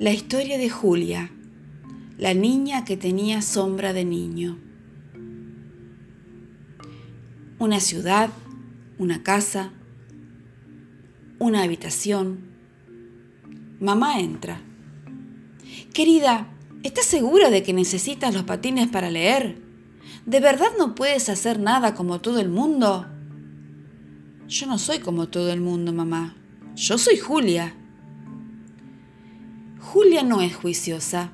La historia de Julia, la niña que tenía sombra de niño. Una ciudad, una casa, una habitación. Mamá entra. Querida, ¿estás segura de que necesitas los patines para leer? ¿De verdad no puedes hacer nada como todo el mundo? Yo no soy como todo el mundo, mamá. Yo soy Julia. Julia no es juiciosa.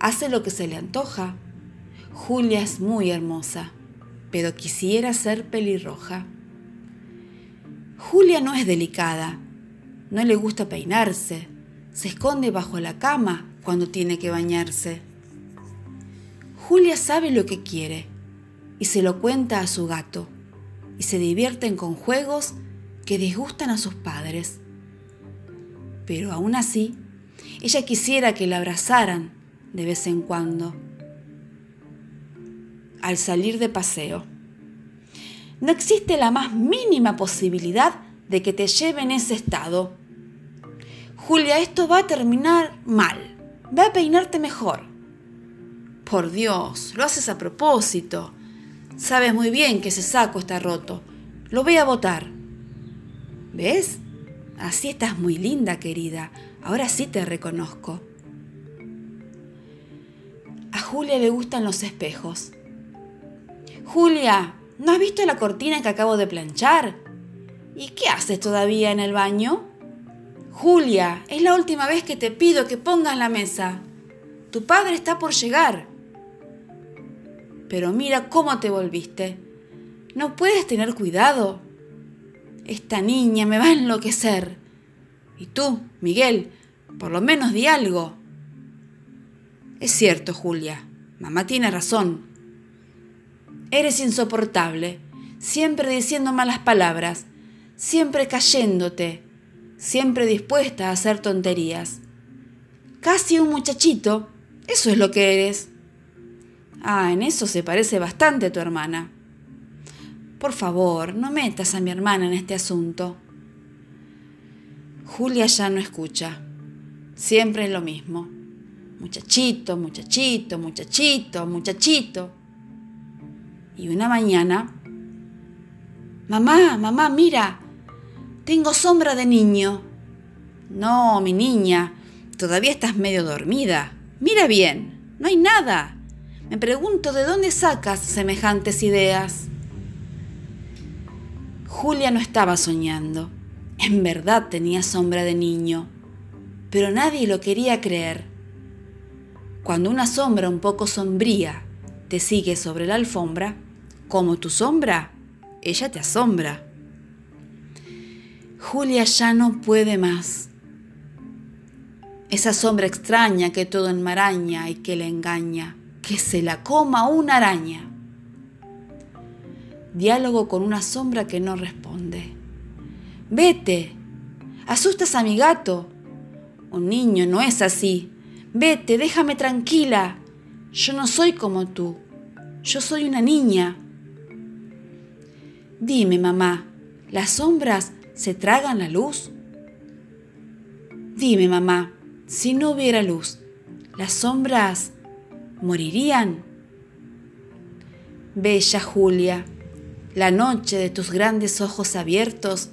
Hace lo que se le antoja. Julia es muy hermosa, pero quisiera ser pelirroja. Julia no es delicada. No le gusta peinarse. Se esconde bajo la cama cuando tiene que bañarse. Julia sabe lo que quiere y se lo cuenta a su gato y se divierten con juegos que disgustan a sus padres. Pero aún así, ella quisiera que la abrazaran de vez en cuando. Al salir de paseo. No existe la más mínima posibilidad de que te lleve en ese estado. Julia, esto va a terminar mal. Ve a peinarte mejor. Por Dios, lo haces a propósito. Sabes muy bien que ese saco está roto. Lo voy a botar. ¿Ves? Así estás muy linda, querida. Ahora sí te reconozco. A Julia le gustan los espejos. Julia, ¿no has visto la cortina que acabo de planchar? ¿Y qué haces todavía en el baño? Julia, es la última vez que te pido que pongas la mesa. Tu padre está por llegar. Pero mira cómo te volviste. ¿No puedes tener cuidado? Esta niña me va a enloquecer. Y tú, Miguel, por lo menos di algo. Es cierto, Julia. Mamá tiene razón. Eres insoportable, siempre diciendo malas palabras, siempre cayéndote, siempre dispuesta a hacer tonterías. Casi un muchachito, eso es lo que eres. Ah, en eso se parece bastante a tu hermana. Por favor, no metas a mi hermana en este asunto. Julia ya no escucha. Siempre es lo mismo. Muchachito, muchachito, muchachito, muchachito. Y una mañana, mamá, mamá, mira, tengo sombra de niño. No, mi niña, todavía estás medio dormida. Mira bien, no hay nada. Me pregunto de dónde sacas semejantes ideas. Julia no estaba soñando. En verdad tenía sombra de niño, pero nadie lo quería creer. Cuando una sombra un poco sombría te sigue sobre la alfombra, como tu sombra, ella te asombra. Julia ya no puede más. Esa sombra extraña que todo enmaraña y que le engaña que se la coma una araña. Diálogo con una sombra que no responde. Vete, asustas a mi gato. Un niño no es así. Vete, déjame tranquila. Yo no soy como tú. Yo soy una niña. Dime, mamá, ¿las sombras se tragan la luz? Dime, mamá, si no hubiera luz, ¿las sombras morirían. Bella Julia, la noche de tus grandes ojos abiertos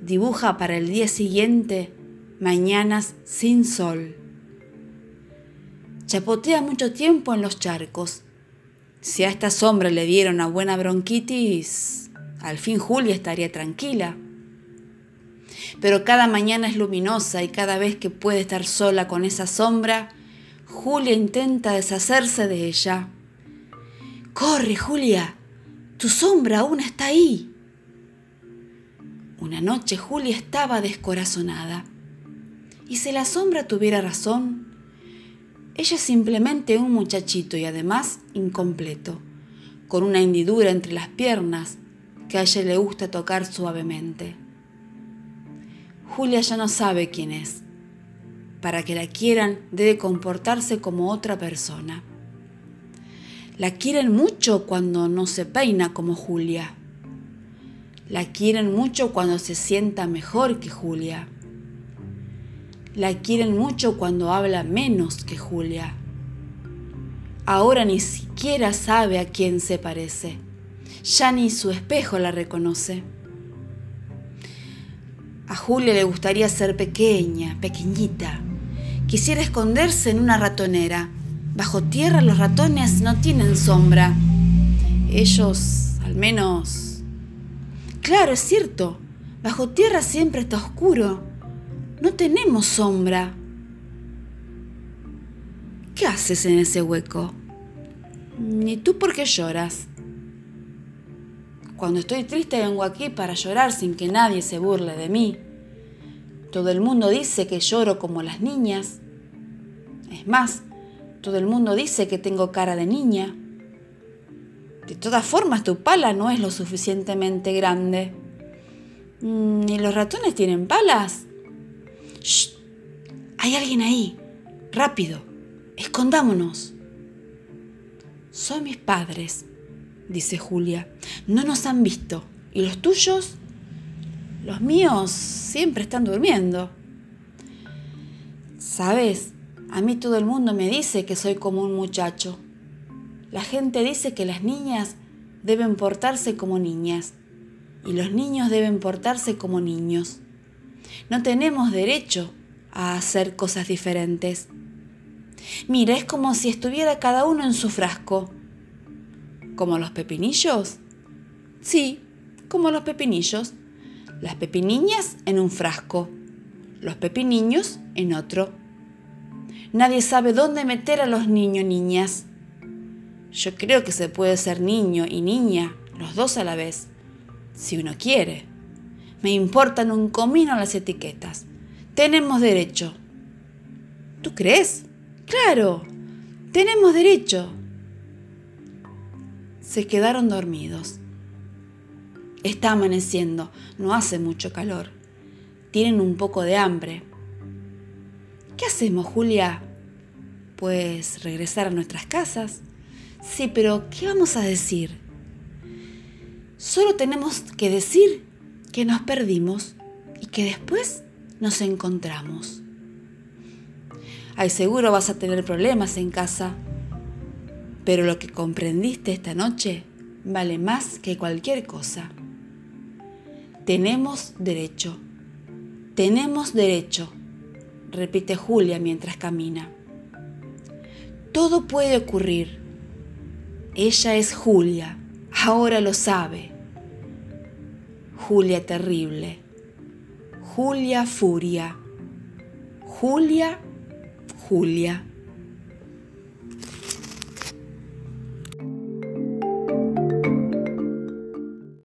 dibuja para el día siguiente mañanas sin sol. Chapotea mucho tiempo en los charcos. Si a esta sombra le dieron una buena bronquitis, al fin Julia estaría tranquila. Pero cada mañana es luminosa y cada vez que puede estar sola con esa sombra, Julia intenta deshacerse de ella. Corre, Julia, tu sombra aún está ahí. Una noche Julia estaba descorazonada. ¿Y si la sombra tuviera razón? Ella es simplemente un muchachito y además incompleto, con una hendidura entre las piernas que a ella le gusta tocar suavemente. Julia ya no sabe quién es para que la quieran debe comportarse como otra persona. La quieren mucho cuando no se peina como Julia. La quieren mucho cuando se sienta mejor que Julia. La quieren mucho cuando habla menos que Julia. Ahora ni siquiera sabe a quién se parece. Ya ni su espejo la reconoce. A Julia le gustaría ser pequeña, pequeñita. Quisiera esconderse en una ratonera. Bajo tierra los ratones no tienen sombra. Ellos, al menos... Claro, es cierto. Bajo tierra siempre está oscuro. No tenemos sombra. ¿Qué haces en ese hueco? Ni tú por qué lloras. Cuando estoy triste vengo aquí para llorar sin que nadie se burle de mí. Todo el mundo dice que lloro como las niñas. Es más, todo el mundo dice que tengo cara de niña. De todas formas, tu pala no es lo suficientemente grande. Mm, ¿Y los ratones tienen palas? ¡Shh! Hay alguien ahí. Rápido. Escondámonos. Son mis padres, dice Julia. No nos han visto. ¿Y los tuyos? Los míos siempre están durmiendo. Sabes, a mí todo el mundo me dice que soy como un muchacho. La gente dice que las niñas deben portarse como niñas y los niños deben portarse como niños. No tenemos derecho a hacer cosas diferentes. Mira, es como si estuviera cada uno en su frasco. ¿Como los pepinillos? Sí, como los pepinillos. Las pepiniñas en un frasco, los pepiniños en otro. Nadie sabe dónde meter a los niños niñas. Yo creo que se puede ser niño y niña, los dos a la vez, si uno quiere. Me importan un comino las etiquetas. Tenemos derecho. ¿Tú crees? Claro, tenemos derecho. Se quedaron dormidos. Está amaneciendo, no hace mucho calor. Tienen un poco de hambre. ¿Qué hacemos, Julia? Pues regresar a nuestras casas. Sí, pero ¿qué vamos a decir? Solo tenemos que decir que nos perdimos y que después nos encontramos. Ay, seguro vas a tener problemas en casa, pero lo que comprendiste esta noche vale más que cualquier cosa. Tenemos derecho. Tenemos derecho, repite Julia mientras camina. Todo puede ocurrir. Ella es Julia, ahora lo sabe. Julia terrible. Julia furia. Julia, Julia.